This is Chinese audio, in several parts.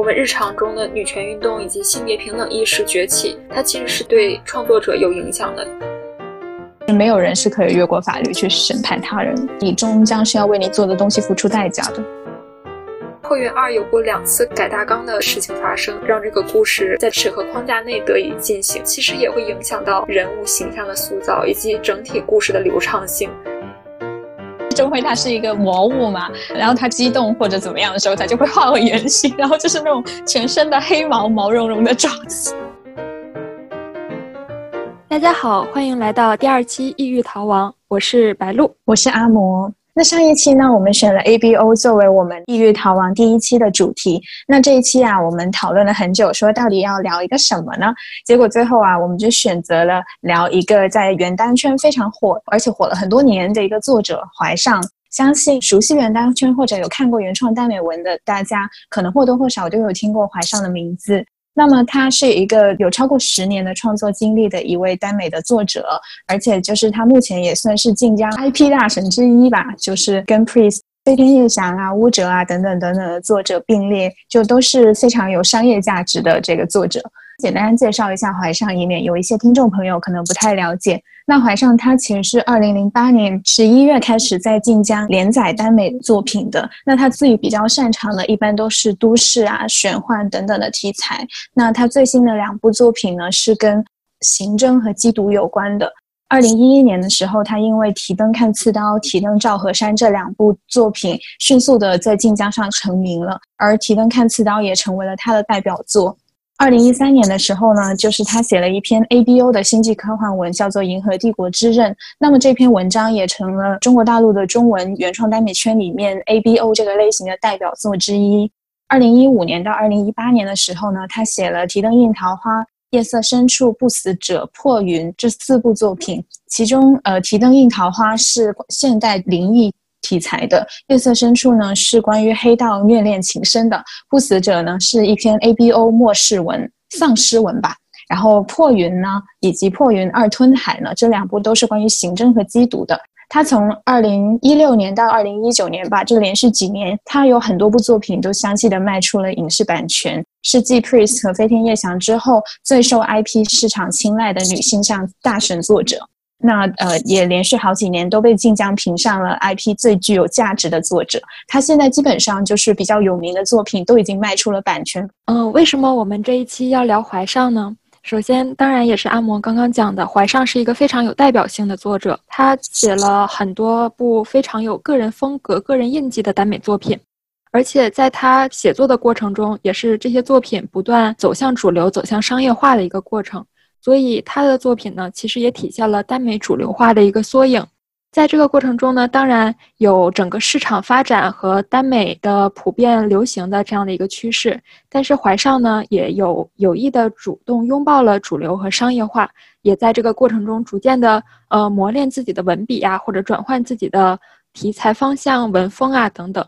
我们日常中的女权运动以及性别平等意识崛起，它其实是对创作者有影响的。没有人是可以越过法律去审判他人，你终将是要为你做的东西付出代价的。破云二有过两次改大纲的事情发生，让这个故事在尺和框架内得以进行，其实也会影响到人物形象的塑造以及整体故事的流畅性。周辉他是一个魔物嘛，然后它激动或者怎么样的时候，它就会化为原形，然后就是那种全身的黑毛毛茸茸的爪子。大家好，欢迎来到第二期《异域逃亡》，我是白露，我是阿魔。那上一期呢，我们选了 A B O 作为我们《异域逃亡》第一期的主题。那这一期啊，我们讨论了很久，说到底要聊一个什么呢？结果最后啊，我们就选择了聊一个在原单圈非常火，而且火了很多年的一个作者怀上。相信熟悉原单圈或者有看过原创耽美文的大家，可能或多或少都有听过怀上的名字。那么他是一个有超过十年的创作经历的一位耽美的作者，而且就是他目前也算是晋江 IP 大神之一吧，就是跟 Priest、飞天夜翔啊、乌哲啊等等等等的作者并列，就都是非常有商业价值的这个作者。简单介绍一下怀上，以免有一些听众朋友可能不太了解。那怀上他其实是二零零八年十一月开始在晋江连载耽美作品的。那他自己比较擅长的，一般都是都市啊、玄幻等等的题材。那他最新的两部作品呢，是跟刑侦和缉毒有关的。二零一一年的时候，他因为《提灯看刺刀》《提灯照河山》这两部作品，迅速的在晋江上成名了，而《提灯看刺刀》也成为了他的代表作。二零一三年的时候呢，就是他写了一篇 A B O 的星际科幻文，叫做《银河帝国之刃》。那么这篇文章也成了中国大陆的中文原创耽美圈里面 A B O 这个类型的代表作之一。二零一五年到二零一八年的时候呢，他写了《提灯映桃花》《夜色深处》《不死者》《破云》这四部作品，其中呃，《提灯映桃花》是现代灵异。题材的《夜色深处》呢，是关于黑道虐恋情深的；《不死者》呢，是一篇 A B O 末世文、丧尸文吧。然后《破云》呢，以及《破云二吞海》呢，这两部都是关于刑侦和缉毒的。他从二零一六年到二零一九年吧，这连续几年，他有很多部作品都相继的卖出了影视版权，是继 Priest 和飞天夜翔之后最受 IP 市场青睐的女性向大神作者。那呃，也连续好几年都被晋江评上了 IP 最具有价值的作者。他现在基本上就是比较有名的作品都已经卖出了版权。嗯，为什么我们这一期要聊怀上呢？首先，当然也是阿嬷刚刚讲的，怀上是一个非常有代表性的作者，他写了很多部非常有个人风格、个人印记的耽美作品，而且在他写作的过程中，也是这些作品不断走向主流、走向商业化的一个过程。所以他的作品呢，其实也体现了耽美主流化的一个缩影。在这个过程中呢，当然有整个市场发展和耽美的普遍流行的这样的一个趋势。但是怀上呢，也有有意的主动拥抱了主流和商业化，也在这个过程中逐渐的呃磨练自己的文笔啊，或者转换自己的题材方向、文风啊等等。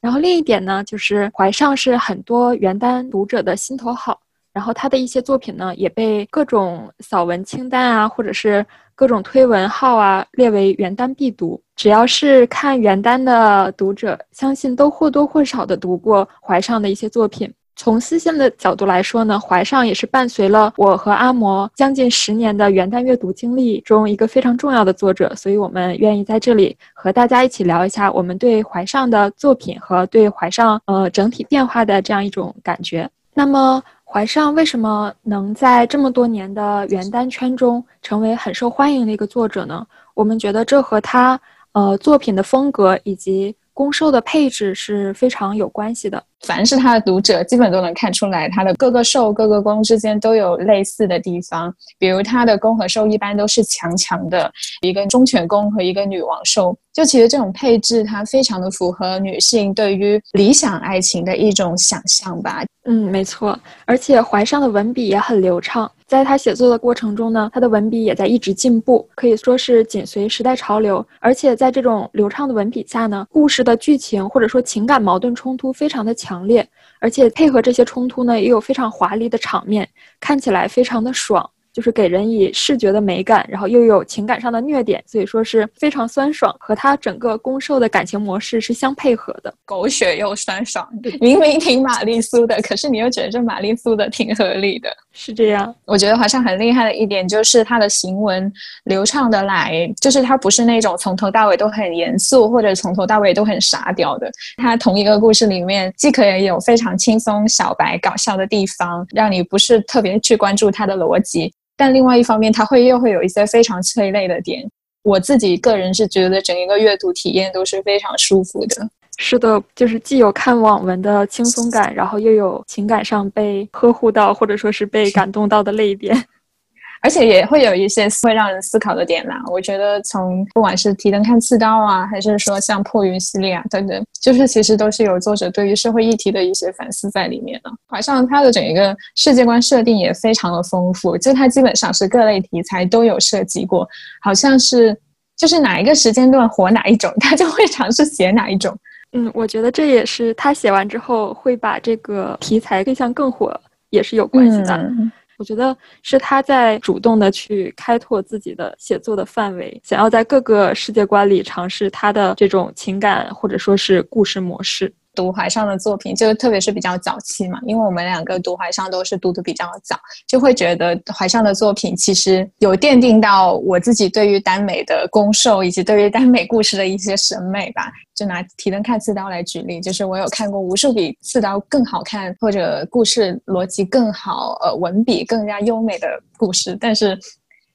然后另一点呢，就是怀上是很多原单读者的心头好。然后他的一些作品呢，也被各种扫文清单啊，或者是各种推文号啊列为原单必读。只要是看原单的读者，相信都或多或少的读过怀上的一些作品。从私信的角度来说呢，怀上也是伴随了我和阿嬷将近十年的原单阅读经历中一个非常重要的作者。所以我们愿意在这里和大家一起聊一下我们对怀上的作品和对怀上呃整体变化的这样一种感觉。那么。怀上为什么能在这么多年的原单圈中成为很受欢迎的一个作者呢？我们觉得这和他呃作品的风格以及攻受的配置是非常有关系的。凡是他的读者，基本都能看出来，他的各个兽、各个攻之间都有类似的地方。比如他的攻和兽一般都是强强的，一个忠犬攻和一个女王兽。就其实这种配置，它非常的符合女性对于理想爱情的一种想象吧。嗯，没错。而且怀上的文笔也很流畅，在他写作的过程中呢，他的文笔也在一直进步，可以说是紧随时代潮流。而且在这种流畅的文笔下呢，故事的剧情或者说情感矛盾冲突非常的强烈，而且配合这些冲突呢，也有非常华丽的场面，看起来非常的爽。就是给人以视觉的美感，然后又有情感上的虐点，所以说是非常酸爽，和他整个攻受的感情模式是相配合的，狗血又酸爽。明明挺玛丽苏的，可是你又觉得这玛丽苏的挺合理的，是这样。我觉得华上很厉害的一点就是他的行文流畅的来，就是他不是那种从头到尾都很严肃，或者从头到尾都很傻屌的。他同一个故事里面，既可以有非常轻松、小白、搞笑的地方，让你不是特别去关注他的逻辑，但另外一方面，他会又会有一些非常催泪的点。我自己个人是觉得整一个阅读体验都是非常舒服的。是的，就是既有看网文的轻松感，然后又有情感上被呵护到，或者说是被感动到的泪点。而且也会有一些会让人思考的点啦。我觉得从不管是提灯看刺刀啊，还是说像破云系列啊等等，就是其实都是有作者对于社会议题的一些反思在里面的。好像它的整一个世界观设定也非常的丰富，就它基本上是各类题材都有涉及过，好像是就是哪一个时间段火哪一种，他就会尝试写哪一种。嗯，我觉得这也是他写完之后会把这个题材更向更火，也是有关系的。我觉得是他在主动的去开拓自己的写作的范围，想要在各个世界观里尝试他的这种情感或者说是故事模式。读怀上的作品，就特别是比较早期嘛，因为我们两个读怀上都是读的比较早，就会觉得怀上的作品其实有奠定到我自己对于耽美的攻受，以及对于耽美故事的一些审美吧。就拿提灯看刺刀来举例，就是我有看过无数比刺刀更好看，或者故事逻辑更好，呃，文笔更加优美的故事，但是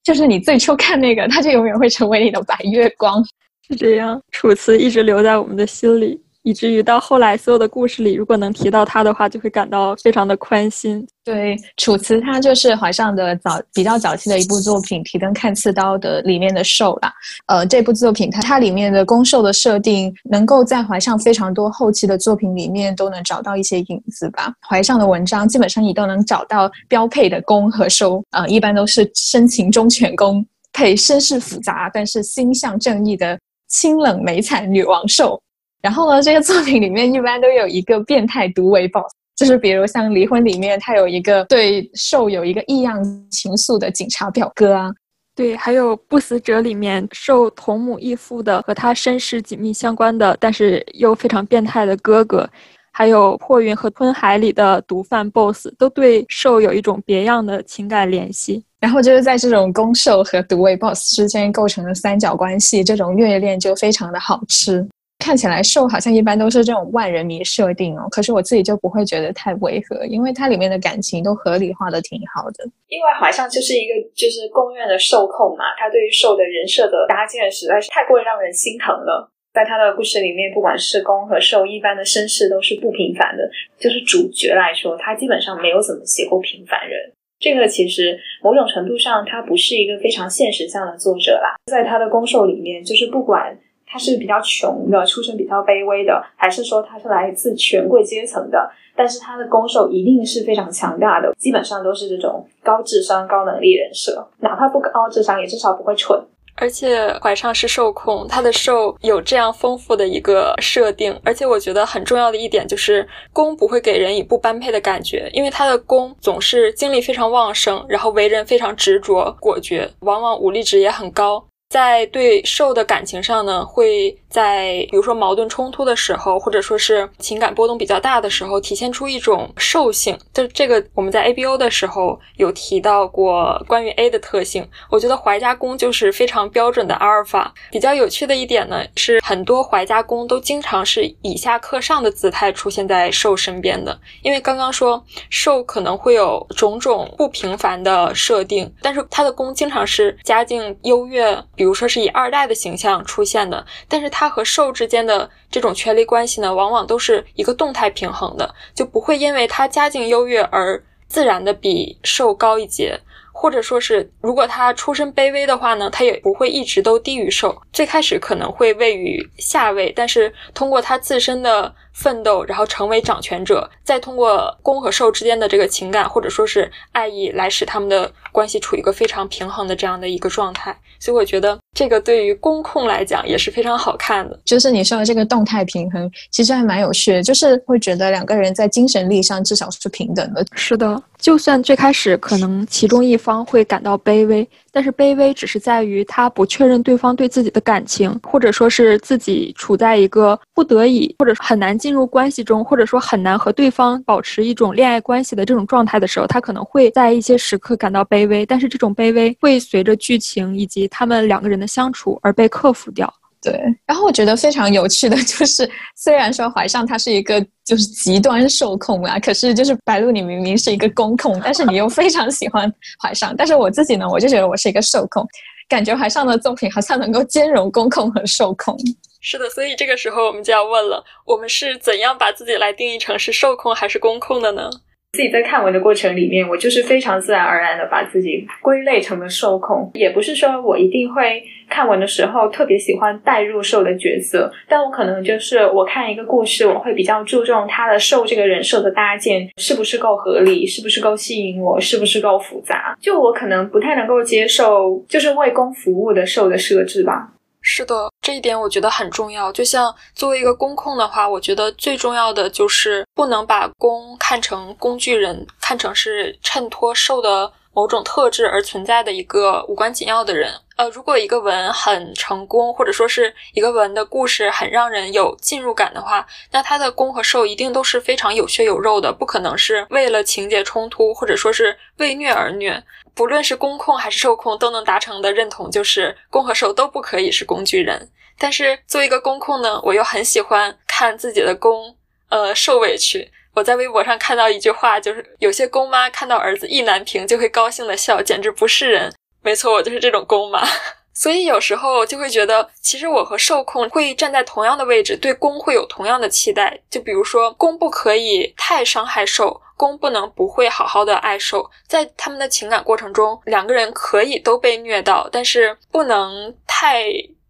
就是你最初看那个，它就永远会成为你的白月光。是这样，楚辞一直留在我们的心里。以至于到后来，所有的故事里，如果能提到他的话，就会感到非常的宽心。对，楚辞他就是怀上的早比较早期的一部作品《提灯看刺刀》的里面的受啦。呃，这部作品它它里面的攻受的设定，能够在怀上非常多后期的作品里面都能找到一些影子吧。怀上的文章基本上你都能找到标配的攻和受，呃，一般都是深情忠犬攻配身世复杂但是心向正义的清冷美惨女王受。然后呢，这个作品里面一般都有一个变态毒唯 boss，就是比如像《离婚》里面，他有一个对受有一个异样情愫的警察表哥啊。对，还有《不死者》里面受同母异父的和他身世紧密相关的，但是又非常变态的哥哥，还有《破云》和《吞海》里的毒贩 boss，都对受有一种别样的情感联系。然后就是在这种攻受和毒唯 boss 之间构成的三角关系，这种虐恋就非常的好吃。看起来受好像一般都是这种万人迷设定哦，可是我自己就不会觉得太违和，因为它里面的感情都合理化的挺好的。因为怀上就是一个就是公认的受控嘛，他对于受的人设的搭建实在是太过于让人心疼了。在他的故事里面，不管是攻和受，一般的身世都是不平凡的。就是主角来说，他基本上没有怎么写过平凡人。这个其实某种程度上，他不是一个非常现实向的作者啦。在他的攻受里面，就是不管。他是比较穷的，出身比较卑微的，还是说他是来自权贵阶层的？但是他的攻受一定是非常强大的，基本上都是这种高智商、高能力人设，哪怕不高智商，也至少不会蠢。而且怀上是受控，他的受有这样丰富的一个设定，而且我觉得很重要的一点就是攻不会给人以不般配的感觉，因为他的攻总是精力非常旺盛，然后为人非常执着果决，往往武力值也很高。在对受的感情上呢，会在比如说矛盾冲突的时候，或者说是情感波动比较大的时候，体现出一种兽性。就这个，我们在 A B O 的时候有提到过关于 A 的特性。我觉得怀家公就是非常标准的阿尔法。比较有趣的一点呢，是很多怀家公都经常是以下克上的姿态出现在受身边的。因为刚刚说受可能会有种种不平凡的设定，但是他的公经常是家境优越。比如说是以二代的形象出现的，但是他和受之间的这种权力关系呢，往往都是一个动态平衡的，就不会因为他家境优越而自然的比受高一截，或者说是如果他出身卑微的话呢，他也不会一直都低于受，最开始可能会位于下位，但是通过他自身的奋斗，然后成为掌权者，再通过攻和受之间的这个情感或者说是爱意来使他们的关系处于一个非常平衡的这样的一个状态。所以我觉得这个对于公控来讲也是非常好看的。就是你说的这个动态平衡，其实还蛮有趣的。就是会觉得两个人在精神力上至少是平等的。是的，就算最开始可能其中一方会感到卑微，但是卑微只是在于他不确认对方对自己的感情，或者说是自己处在一个不得已，或者很难进入关系中，或者说很难和对方保持一种恋爱关系的这种状态的时候，他可能会在一些时刻感到卑微，但是这种卑微会随着剧情以及他们两个人的相处而被克服掉。对，然后我觉得非常有趣的就是，虽然说怀上他是一个就是极端受控啊，可是就是白鹿你明明是一个公控，但是你又非常喜欢怀上。但是我自己呢，我就觉得我是一个受控，感觉怀上的作品好像能够兼容公控和受控。是的，所以这个时候我们就要问了，我们是怎样把自己来定义成是受控还是公控的呢？自己在看文的过程里面，我就是非常自然而然的把自己归类成了受控，也不是说我一定会看文的时候特别喜欢带入受的角色，但我可能就是我看一个故事，我会比较注重他的受这个人设的搭建是不是够合理，是不是够吸引我，是不是够复杂。就我可能不太能够接受就是为公服务的受的设置吧。是的，这一点我觉得很重要。就像作为一个公控的话，我觉得最重要的就是不能把公看成工具人，看成是衬托受的某种特质而存在的一个无关紧要的人。呃，如果一个文很成功，或者说是一个文的故事很让人有进入感的话，那它的攻和受一定都是非常有血有肉的，不可能是为了情节冲突，或者说是为虐而虐。不论是公控还是受控，都能达成的认同就是攻和受都不可以是工具人。但是作为一个公控呢，我又很喜欢看自己的公呃受委屈。我在微博上看到一句话，就是有些公妈看到儿子意难平就会高兴的笑，简直不是人。没错，我就是这种公妈。所以有时候就会觉得，其实我和受控会站在同样的位置，对公会有同样的期待。就比如说，公不可以太伤害受。公不能不会好好的爱受，在他们的情感过程中，两个人可以都被虐到，但是不能太，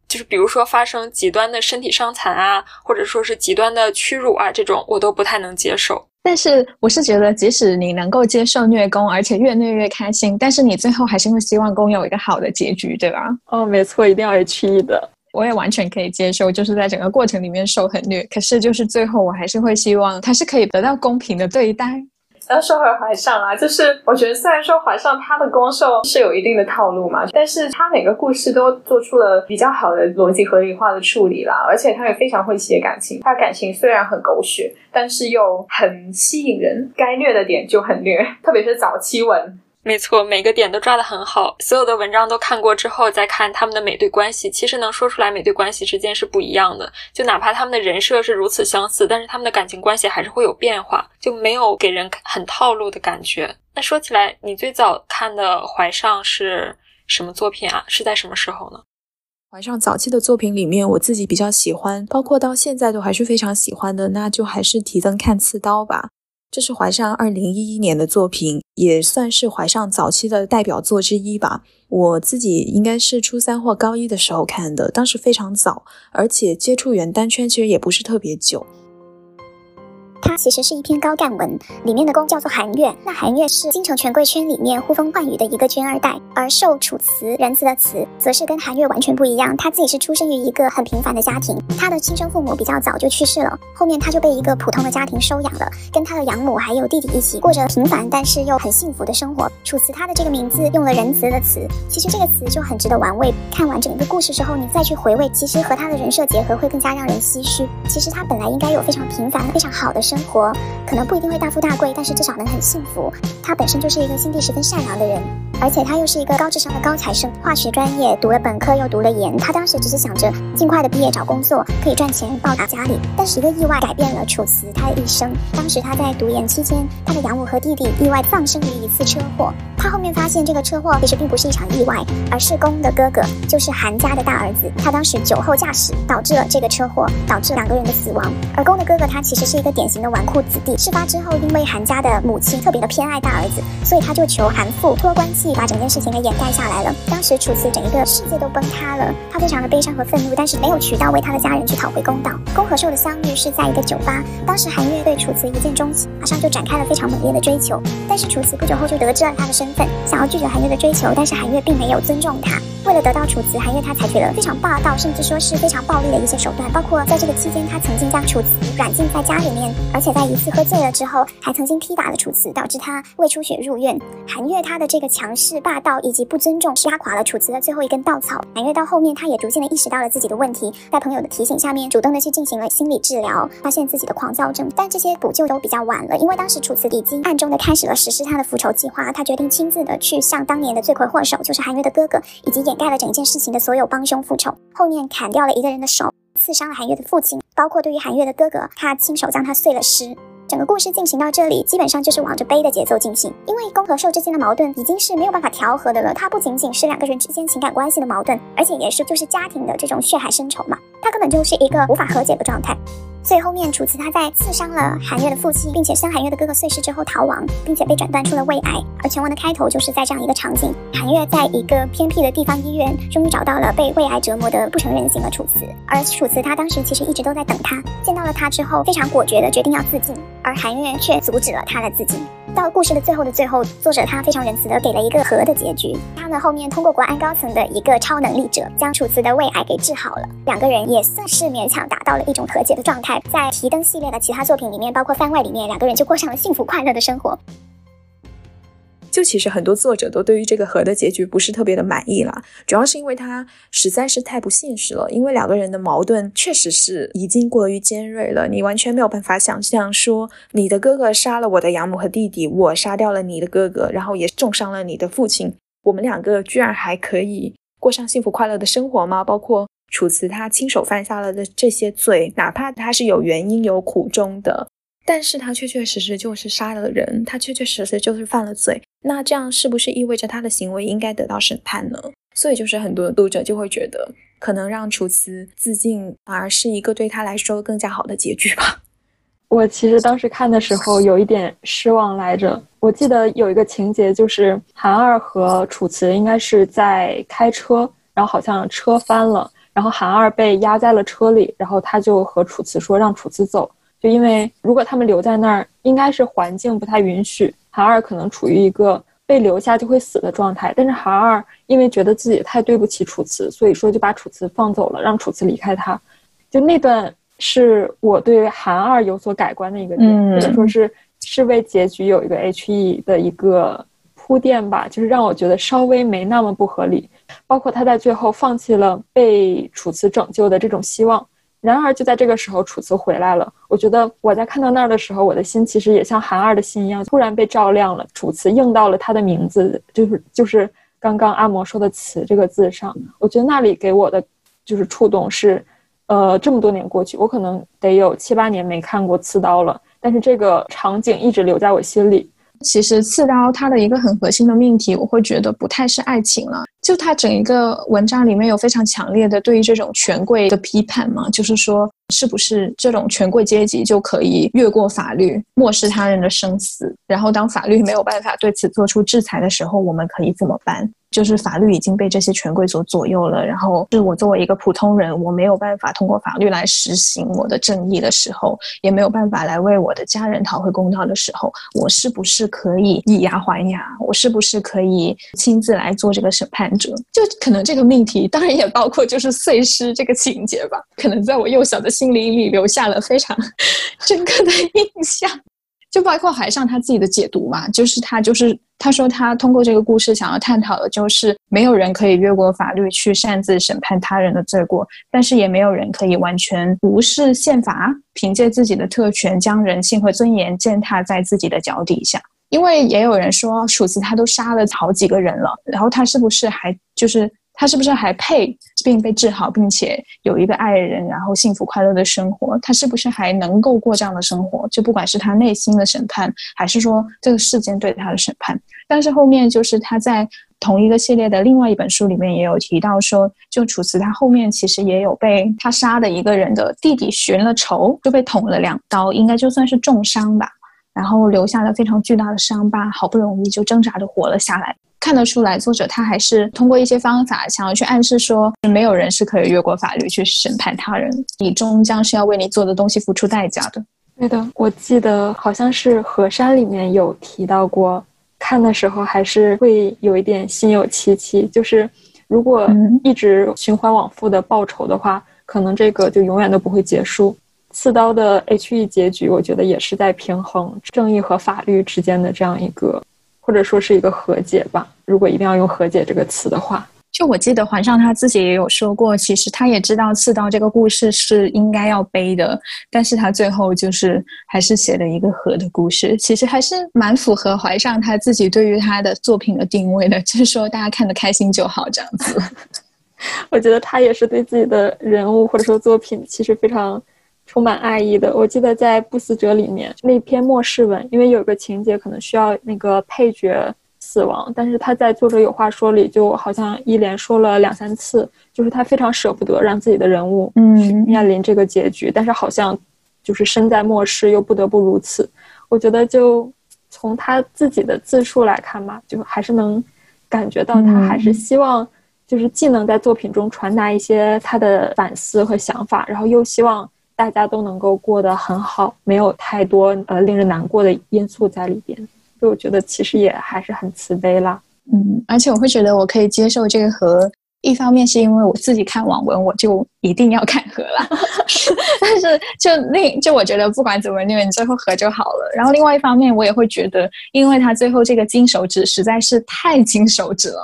就是比如说发生极端的身体伤残啊，或者说是极端的屈辱啊，这种我都不太能接受。但是我是觉得，即使你能够接受虐公，而且越虐越开心，但是你最后还是会希望公有一个好的结局，对吧？哦，没错，一定要 H E 的。我也完全可以接受，就是在整个过程里面受很虐，可是就是最后我还是会希望他是可以得到公平的对待。要说回怀上啊，就是我觉得虽然说怀上他的攻受是有一定的套路嘛，但是他每个故事都做出了比较好的逻辑合理化的处理啦，而且他也非常会写感情，他感情虽然很狗血，但是又很吸引人，该虐的点就很虐，特别是早期文。没错，每个点都抓得很好。所有的文章都看过之后，再看他们的美对关系，其实能说出来美对关系之间是不一样的。就哪怕他们的人设是如此相似，但是他们的感情关系还是会有变化，就没有给人很套路的感觉。那说起来，你最早看的《怀上》是什么作品啊？是在什么时候呢？《怀上》早期的作品里面，我自己比较喜欢，包括到现在都还是非常喜欢的，那就还是提灯看刺刀吧。这是怀上二零一一年的作品，也算是怀上早期的代表作之一吧。我自己应该是初三或高一的时候看的，当时非常早，而且接触原单圈其实也不是特别久。它其实是一篇高干文，里面的公叫做韩月。那韩月是京城权贵圈里面呼风唤雨的一个军二代，而受楚辞仁慈的慈，则是跟韩月完全不一样。他自己是出生于一个很平凡的家庭，他的亲生父母比较早就去世了，后面他就被一个普通的家庭收养了，跟他的养母还有弟弟一起过着平凡但是又很幸福的生活。楚辞他的这个名字用了仁慈的慈，其实这个词就很值得玩味。看完整个故事之后，你再去回味，其实和他的人设结合会更加让人唏嘘。其实他本来应该有非常平凡、非常好的。生活可能不一定会大富大贵，但是至少能很幸福。他本身就是一个心地十分善良的人，而且他又是一个高智商的高材生，化学专业读了本科又读了研。他当时只是想着尽快的毕业找工作，可以赚钱报答家里。但是一个意外改变了楚辞他的一生。当时他在读研期间，他的养母和弟弟意外丧生于一次车祸。他后面发现这个车祸其实并不是一场意外，而是公的哥哥，就是韩家的大儿子。他当时酒后驾驶导致了这个车祸，导致两个人的死亡。而公的哥哥他其实是一个典型。的纨绔子弟，事发之后，因为韩家的母亲特别的偏爱大儿子，所以他就求韩父托关系气把整件事情给掩盖下来了。当时楚辞整一个世界都崩塌了，他非常的悲伤和愤怒，但是没有渠道为他的家人去讨回公道。公和寿的相遇是在一个酒吧，当时韩月对楚辞一见钟情，马上就展开了非常猛烈的追求。但是楚辞不久后就得知了他的身份，想要拒绝韩月的追求，但是韩月并没有尊重他。为了得到楚辞，韩月他采取了非常霸道，甚至说是非常暴力的一些手段，包括在这个期间，他曾经将楚辞软禁在家里面，而且在一次喝醉了之后，还曾经踢打了楚辞，导致他胃出血入院。韩月他的这个强是霸道以及不尊重，压垮了楚辞的最后一根稻草。韩月到后面，他也逐渐的意识到了自己的问题，在朋友的提醒下面，主动的去进行了心理治疗，发现自己的狂躁症，但这些补救都比较晚了，因为当时楚辞已经暗中的开始了实施他的复仇计划，他决定亲自的去向当年的罪魁祸首，就是韩月的哥哥，以及掩盖了整件事情的。所有帮凶复仇，后面砍掉了一个人的手，刺伤了韩月的父亲，包括对于韩月的哥哥，他亲手将他碎了尸。整个故事进行到这里，基本上就是往着悲的节奏进行。因为攻和受之间的矛盾已经是没有办法调和的了，它不仅仅是两个人之间情感关系的矛盾，而且也是就是家庭的这种血海深仇嘛，它根本就是一个无法和解的状态。最后面，楚辞他在刺伤了韩月的父亲，并且生韩月的哥哥碎尸之后逃亡，并且被诊断出了胃癌。而全文的开头就是在这样一个场景：韩月在一个偏僻的地方医院，终于找到了被胃癌折磨的不成人形的楚辞。而楚辞他当时其实一直都在等他，见到了他之后，非常果决的决定要自尽，而韩月却阻止了他的自尽。到故事的最后的最后，作者他非常仁慈的给了一个和的结局。他们后面通过国安高层的一个超能力者，将楚辞的胃癌给治好了，两个人也算是勉强达到了一种和解的状态。在提灯系列的其他作品里面，包括番外里面，两个人就过上了幸福快乐的生活。就其实很多作者都对于这个和的结局不是特别的满意啦，主要是因为它实在是太不现实了。因为两个人的矛盾确实是已经过于尖锐了，你完全没有办法想象说你的哥哥杀了我的养母和弟弟，我杀掉了你的哥哥，然后也重伤了你的父亲，我们两个居然还可以过上幸福快乐的生活吗？包括楚辞他亲手犯下了的这些罪，哪怕他是有原因有苦衷的。但是他确确实实就是杀了人，他确确实实就是犯了罪。那这样是不是意味着他的行为应该得到审判呢？所以就是很多读者就会觉得，可能让楚辞自尽反而是一个对他来说更加好的结局吧。我其实当时看的时候有一点失望来着。我记得有一个情节，就是韩二和楚辞应该是在开车，然后好像车翻了，然后韩二被压在了车里，然后他就和楚辞说让楚辞走。就因为如果他们留在那儿，应该是环境不太允许，韩二可能处于一个被留下就会死的状态。但是韩二因为觉得自己太对不起楚辞，所以说就把楚辞放走了，让楚辞离开他。就那段是我对韩二有所改观的一个点，或者说是是为结局有一个 H E 的一个铺垫吧，就是让我觉得稍微没那么不合理。包括他在最后放弃了被楚辞拯救的这种希望。然而，就在这个时候，楚辞回来了。我觉得我在看到那儿的时候，我的心其实也像韩二的心一样，突然被照亮了。楚辞应到了他的名字，就是就是刚刚阿嬷说的“辞”这个字上。我觉得那里给我的就是触动是，呃，这么多年过去，我可能得有七八年没看过刺刀了，但是这个场景一直留在我心里。其实刺刀它的一个很核心的命题，我会觉得不太是爱情了。就它整一个文章里面有非常强烈的对于这种权贵的批判嘛，就是说是不是这种权贵阶级就可以越过法律，漠视他人的生死，然后当法律没有办法对此做出制裁的时候，我们可以怎么办？就是法律已经被这些权贵所左右了，然后是我作为一个普通人，我没有办法通过法律来实行我的正义的时候，也没有办法来为我的家人讨回公道的时候，我是不是可以以牙还牙？我是不是可以亲自来做这个审判者？就可能这个命题，当然也包括就是碎尸这个情节吧，可能在我幼小的心灵里留下了非常 深刻的印象。就包括海上他自己的解读嘛，就是他就是他说他通过这个故事想要探讨的就是没有人可以越过法律去擅自审判他人的罪过，但是也没有人可以完全无视宪法，凭借自己的特权将人性和尊严践踏在自己的脚底下。因为也有人说楚辞他都杀了好几个人了，然后他是不是还就是。他是不是还配病被治好，并且有一个爱人，然后幸福快乐的生活？他是不是还能够过这样的生活？就不管是他内心的审判，还是说这个世间对他的审判。但是后面就是他在同一个系列的另外一本书里面也有提到说，就楚辞他后面其实也有被他杀的一个人的弟弟寻了仇，就被捅了两刀，应该就算是重伤吧，然后留下了非常巨大的伤疤，好不容易就挣扎着活了下来。看得出来，作者他还是通过一些方法，想要去暗示说，没有人是可以越过法律去审判他人，你终将是要为你做的东西付出代价的。对的，我记得好像是《河山》里面有提到过，看的时候还是会有一点心有戚戚。就是如果一直循环往复的报仇的话，可能这个就永远都不会结束。刺刀的 H E 结局，我觉得也是在平衡正义和法律之间的这样一个，或者说是一个和解吧。如果一定要用和解这个词的话。就我记得，皇上他自己也有说过，其实他也知道刺刀这个故事是应该要背的，但是他最后就是还是写了一个和的故事，其实还是蛮符合怀上他自己对于他的作品的定位的，就是说大家看得开心就好这样子。我觉得他也是对自己的人物或者说作品其实非常充满爱意的。我记得在《不死者》里面那篇末世文，因为有个情节可能需要那个配角。死亡，但是他在作者有话说里就好像一连说了两三次，就是他非常舍不得让自己的人物嗯面临这个结局，但是好像就是身在末世又不得不如此。我觉得就从他自己的自述来看吧，就还是能感觉到他还是希望就是既能在作品中传达一些他的反思和想法，然后又希望大家都能够过得很好，没有太多呃令人难过的因素在里边。所以我觉得其实也还是很慈悲啦，嗯，而且我会觉得我可以接受这个和，一方面是因为我自己看网文，我就一定要看和了，但是就另就我觉得不管怎么虐，你最后和就好了。然后另外一方面，我也会觉得，因为他最后这个金手指实在是太金手指了，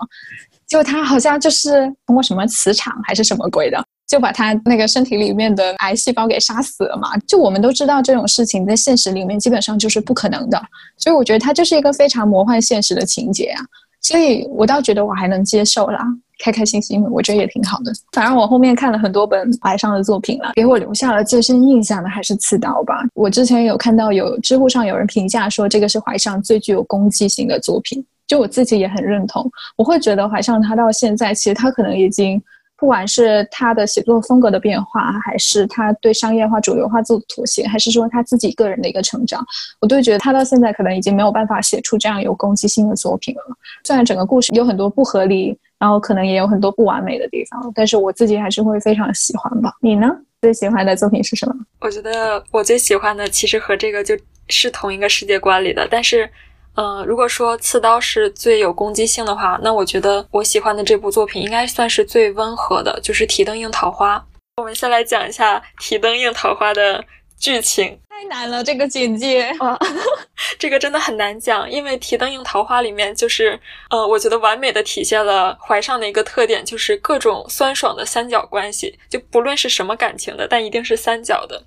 就他好像就是通过什么磁场还是什么鬼的。就把他那个身体里面的癌细胞给杀死了嘛？就我们都知道这种事情在现实里面基本上就是不可能的，所以我觉得它就是一个非常魔幻现实的情节啊，所以我倒觉得我还能接受啦，开开心心，我觉得也挺好的。反正我后面看了很多本怀上的作品了，给我留下了最深印象的还是刺刀吧。我之前有看到有知乎上有人评价说这个是怀上最具有攻击性的作品，就我自己也很认同。我会觉得怀上他到现在其实他可能已经。不管是他的写作风格的变化，还是他对商业化、主流化做的妥协，还是说他自己个人的一个成长，我都觉得他到现在可能已经没有办法写出这样有攻击性的作品了。虽然整个故事有很多不合理，然后可能也有很多不完美的地方，但是我自己还是会非常喜欢吧。你呢？最喜欢的作品是什么？我觉得我最喜欢的其实和这个就是同一个世界观里的，但是。嗯，如果说刺刀是最有攻击性的话，那我觉得我喜欢的这部作品应该算是最温和的，就是《提灯映桃花》。我们先来讲一下《提灯映桃花》的剧情。太难了，这个简介啊，这个真的很难讲，因为《提灯映桃花》里面就是，呃，我觉得完美的体现了怀上的一个特点，就是各种酸爽的三角关系，就不论是什么感情的，但一定是三角的。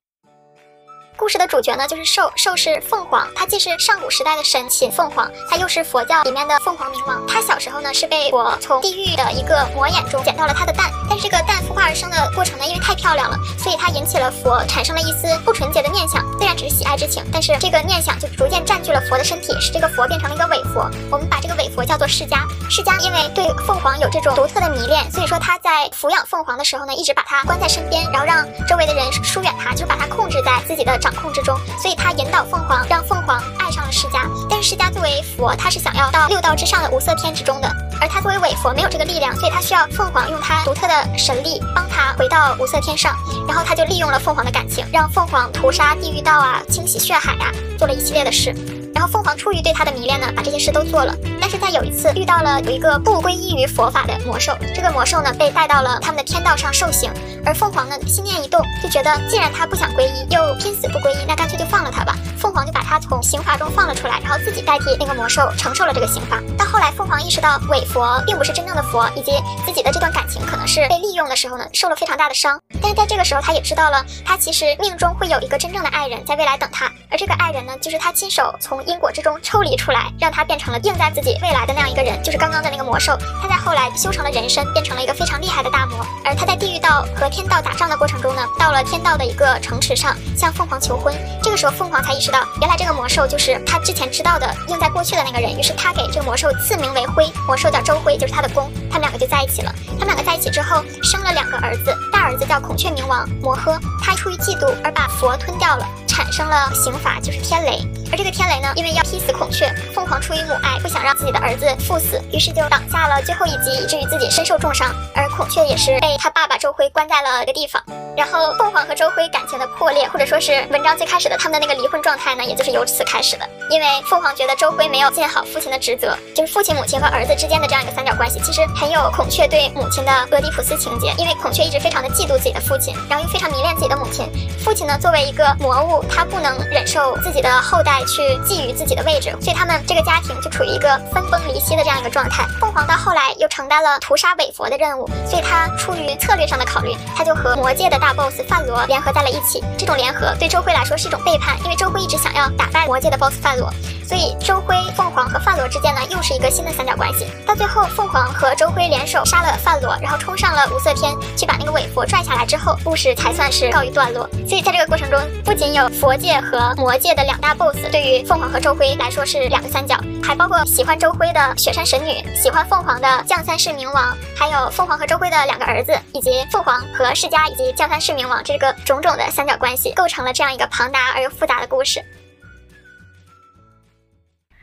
故事的主角呢，就是兽。兽是凤凰，它既是上古时代的神禽凤凰，它又是佛教里面的凤凰明王。它小时候呢，是被佛从地狱的一个魔眼中捡到了它的蛋，但是这个蛋孵化而生的过程呢，因为太漂亮了，所以它引起了佛产生了一丝不纯洁的念想。虽然只是喜爱之情，但是这个念想就逐渐占据了佛的身体，使这个佛变成了一个伪佛。我们把这个伪佛叫做释迦。释迦因为对凤凰有这种独特的迷恋，所以说他在抚养凤凰的时候呢，一直把它关在身边，然后让周围的人疏远它，就是把它控制在自己的。掌控之中，所以他引导凤凰，让凤凰爱上了释迦。但是释迦作为佛，他是想要到六道之上的无色天之中的，而他作为伪佛没有这个力量，所以他需要凤凰用他独特的神力帮他回到无色天上。然后他就利用了凤凰的感情，让凤凰屠杀地狱道啊，清洗血海啊，做了一系列的事。然后凤凰出于对他的迷恋呢，把这些事都做了。但是在有一次遇到了有一个不皈依于佛法的魔兽，这个魔兽呢被带到了他们的天道上受刑，而凤凰呢心念一动，就觉得既然他不想皈依，又拼死不皈依，那干脆就放了他吧。凤凰就把他从刑罚中放了出来，然后自己代替那个魔兽承受了这个刑罚。到后来，凤凰意识到伪佛并不是真正的佛，以及自己的这段感情可能是被利用的时候呢，受了非常大的伤。但是在这个时候，他也知道了，他其实命中会有一个真正的爱人在未来等他，而这个爱人呢，就是他亲手从。因果之中抽离出来，让他变成了应在自己未来的那样一个人，就是刚刚的那个魔兽。他在后来修成了人身，变成了一个非常厉害的大魔。而他在地狱道和天道打仗的过程中呢，到了天道的一个城池上，向凤凰求婚。这个时候，凤凰才意识到，原来这个魔兽就是他之前知道的应在过去的那个人。于是他给这个魔兽赐名为辉，魔兽叫周辉，就是他的公。他们两个就在一起了。他们两个在一起之后，生了两个儿子，大儿子叫孔雀明王摩诃，他出于嫉妒而把佛吞掉了，产生了刑罚，就是天雷。而这个天雷呢，因为要劈死孔雀，凤凰出于母爱，不想让自己的儿子赴死，于是就挡下了最后一击，以至于自己身受重伤。而孔雀也是被他爸爸周辉关在了一个地方。然后凤凰和周辉感情的破裂，或者说是文章最开始的他们的那个离婚状态呢，也就是由此开始的。因为凤凰觉得周辉没有尽好父亲的职责，就是父亲、母亲和儿子之间的这样一个三角关系，其实很有孔雀对母亲的俄狄浦斯情节。因为孔雀一直非常的嫉妒自己的父亲，然后又非常迷恋自己的母亲。父亲呢，作为一个魔物，他不能忍受自己的后代去觊觎自己的位置，所以他们这个家庭就处于一个分崩离析的这样一个状态。凤凰到后来又承担了屠杀韦佛的任务，所以他出于策略上的考虑，他就和魔界的大 boss 范罗联合在了一起。这种联合对周辉来说是一种背叛，因为周辉一直想要打败魔界的 boss 范罗，所以周辉、凤凰和范罗之间呢又是一个新的三角关系。到最后，凤凰和周辉联手杀了范罗，然后冲上了无色天去把那个韦佛拽下来之后，故事才算是告一段落。所以在这个过程中，不仅有佛界和魔界的两大 boss，对于凤凰和周辉来说是两个三角，还包括喜欢周辉的雪山神女，喜欢凤凰的降三世冥王，还有凤凰和周辉的两个儿子，以及凤凰和世家以及降三世冥王这个种种的三角关系，构成了这样一个庞大而又复杂的故事。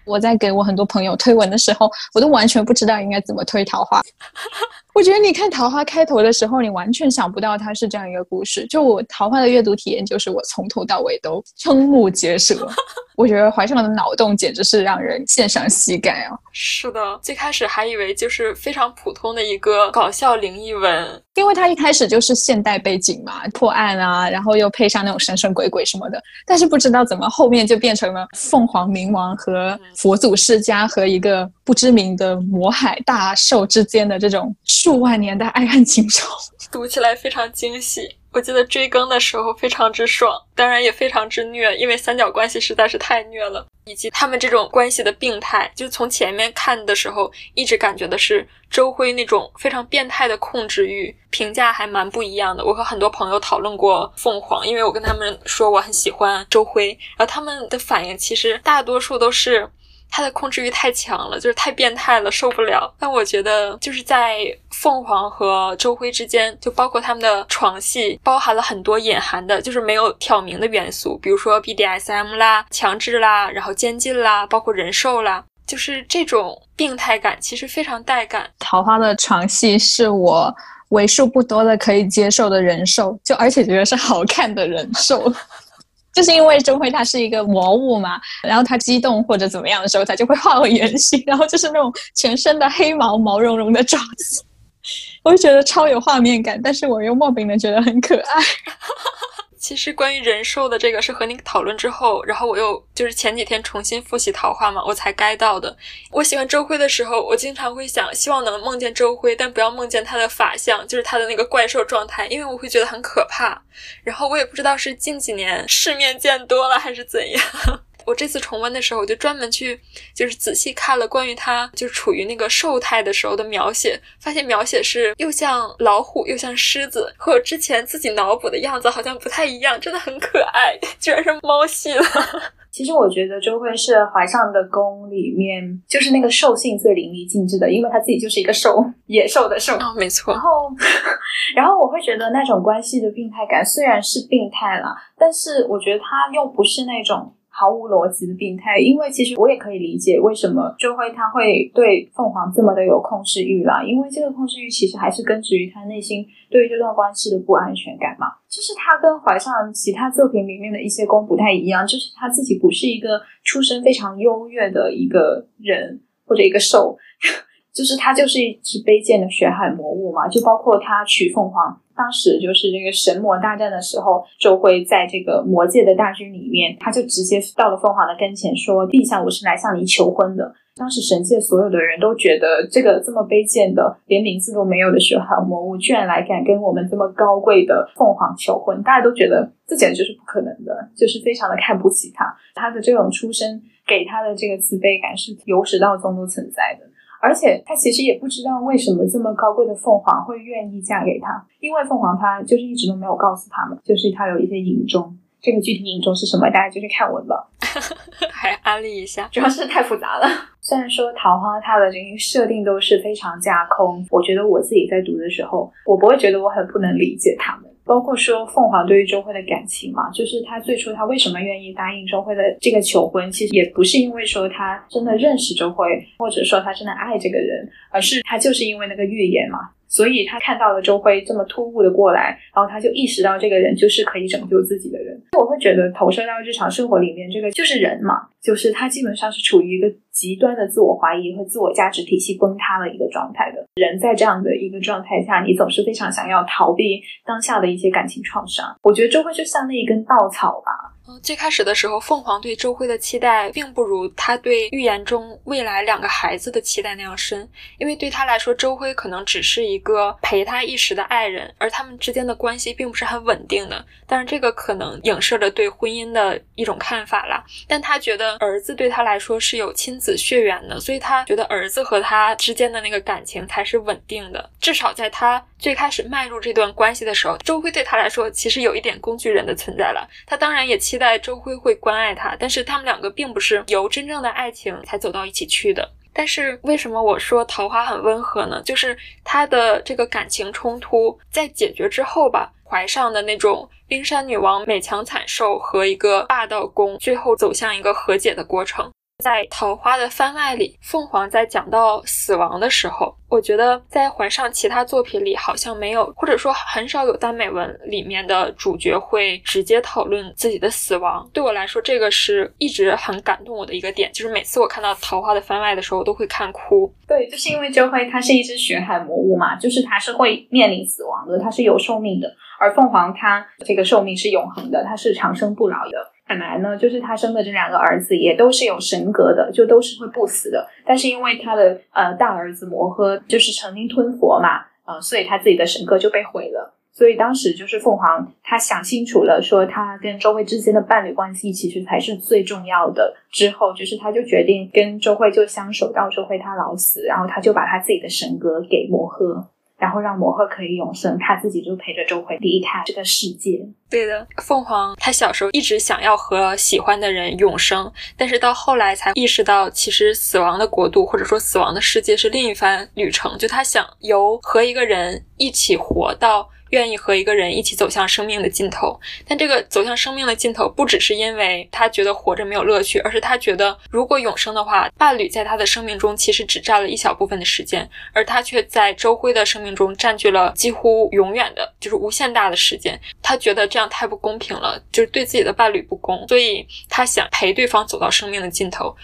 我在给我很多朋友推文的时候，我都完全不知道应该怎么推桃花。我觉得你看桃花开头的时候，你完全想不到它是这样一个故事。就我桃花的阅读体验，就是我从头到尾都瞠目结舌。我觉得怀上的脑洞简直是让人献上膝盖啊！是的，最开始还以为就是非常普通的一个搞笑灵异文，因为它一开始就是现代背景嘛，破案啊，然后又配上那种神神鬼鬼什么的。但是不知道怎么后面就变成了凤凰冥王和佛祖世家和一个不知名的魔海大兽之间的这种数万年的爱恨情仇，读起来非常惊喜。我记得追更的时候非常之爽，当然也非常之虐，因为三角关系实在是太虐了，以及他们这种关系的病态。就从前面看的时候，一直感觉的是周辉那种非常变态的控制欲，评价还蛮不一样的。我和很多朋友讨论过凤凰，因为我跟他们说我很喜欢周辉，然后他们的反应其实大多数都是。他的控制欲太强了，就是太变态了，受不了。但我觉得就是在凤凰和周辉之间，就包括他们的床戏，包含了很多隐含的，就是没有挑明的元素，比如说 BDSM 啦、强制啦、然后监禁啦，包括人兽啦，就是这种病态感其实非常带感。桃花的床戏是我为数不多的可以接受的人兽，就而且觉得是好看的人兽。就是因为钟馗他是一个魔物嘛，然后他激动或者怎么样的时候，他就会化为原形，然后就是那种全身的黑毛毛茸茸的爪子，我就觉得超有画面感，但是我又莫名的觉得很可爱。其实关于人兽的这个是和你讨论之后，然后我又就是前几天重新复习桃花嘛，我才该到的。我喜欢周辉的时候，我经常会想，希望能梦见周辉，但不要梦见他的法相，就是他的那个怪兽状态，因为我会觉得很可怕。然后我也不知道是近几年世面见多了还是怎样。我这次重温的时候，我就专门去就是仔细看了关于他就处于那个兽态的时候的描写，发现描写是又像老虎又像狮子，和我之前自己脑补的样子好像不太一样，真的很可爱，居然是猫系了。其实我觉得周辉是怀上的宫里面就是那个兽性最淋漓尽致的，因为他自己就是一个兽，野兽的兽。哦，没错。然后，然后我会觉得那种关系的病态感虽然是病态了，但是我觉得他又不是那种。毫无逻辑的病态，因为其实我也可以理解为什么周辉他会对凤凰这么的有控制欲啦，因为这个控制欲其实还是根植于他内心对于这段关系的不安全感嘛。就是他跟怀上其他作品里面的一些宫不太一样，就是他自己不是一个出身非常优越的一个人或者一个兽，就是他就是一只卑贱的血海魔物嘛，就包括他娶凤凰。当时就是这个神魔大战的时候，就会在这个魔界的大军里面，他就直接到了凤凰的跟前说：“陛下，我是来向你求婚的。”当时神界所有的人都觉得，这个这么卑贱的、连名字都没有的血海魔物，居然来敢跟我们这么高贵的凤凰求婚，大家都觉得这简直就是不可能的，就是非常的看不起他。他的这种出身给他的这个慈悲感是由始到终都存在的。而且他其实也不知道为什么这么高贵的凤凰会愿意嫁给他，因为凤凰他就是一直都没有告诉他们，就是他有一些隐衷。这个具体隐衷是什么，大家就去看文吧。还安利一下，主要是太复杂了。虽然说桃花它的这些设定都是非常架空，我觉得我自己在读的时候，我不会觉得我很不能理解他们。包括说凤凰对于周蕙的感情嘛，就是他最初他为什么愿意答应周蕙的这个求婚，其实也不是因为说他真的认识周蕙，或者说他真的爱这个人，而是他就是因为那个预言嘛。所以他看到了周辉这么突兀的过来，然后他就意识到这个人就是可以拯救自己的人。我会觉得投射到日常生活里面，这个就是人嘛，就是他基本上是处于一个极端的自我怀疑和自我价值体系崩塌的一个状态的。人在这样的一个状态下，你总是非常想要逃避当下的一些感情创伤。我觉得周辉就像那一根稻草吧。嗯，最开始的时候，凤凰对周辉的期待并不如他对预言中未来两个孩子的期待那样深，因为对他来说，周辉可能只是一个陪他一时的爱人，而他们之间的关系并不是很稳定的。但是这个可能影射着对婚姻的一种看法啦。但他觉得儿子对他来说是有亲子血缘的，所以他觉得儿子和他之间的那个感情才是稳定的。至少在他最开始迈入这段关系的时候，周辉对他来说其实有一点工具人的存在了。他当然也期期待周辉会关爱他，但是他们两个并不是由真正的爱情才走到一起去的。但是为什么我说桃花很温和呢？就是他的这个感情冲突在解决之后吧，怀上的那种冰山女王美强惨受和一个霸道公最后走向一个和解的过程。在桃花的番外里，凤凰在讲到死亡的时候，我觉得在怀上其他作品里好像没有，或者说很少有耽美文里面的主角会直接讨论自己的死亡。对我来说，这个是一直很感动我的一个点，就是每次我看到桃花的番外的时候，我都会看哭。对，就是因为周辉他是一只血海魔物嘛，就是它是会面临死亡的，它是有寿命的，而凤凰它这个寿命是永恒的，它是长生不老的。本来呢，就是他生的这两个儿子也都是有神格的，就都是会不死的。但是因为他的呃大儿子摩诃就是成灵吞佛嘛，呃，所以他自己的神格就被毁了。所以当时就是凤凰，他想清楚了，说他跟周慧之间的伴侣关系其实才是最重要的。之后就是他就决定跟周慧就相守到周慧他老死，然后他就把他自己的神格给摩诃。然后让魔鹤可以永生，他自己就陪着周回离开这个世界。对的，凤凰他小时候一直想要和喜欢的人永生，但是到后来才意识到，其实死亡的国度或者说死亡的世界是另一番旅程。就他想由和一个人一起活到。愿意和一个人一起走向生命的尽头，但这个走向生命的尽头，不只是因为他觉得活着没有乐趣，而是他觉得如果永生的话，伴侣在他的生命中其实只占了一小部分的时间，而他却在周辉的生命中占据了几乎永远的，就是无限大的时间。他觉得这样太不公平了，就是对自己的伴侣不公，所以他想陪对方走到生命的尽头。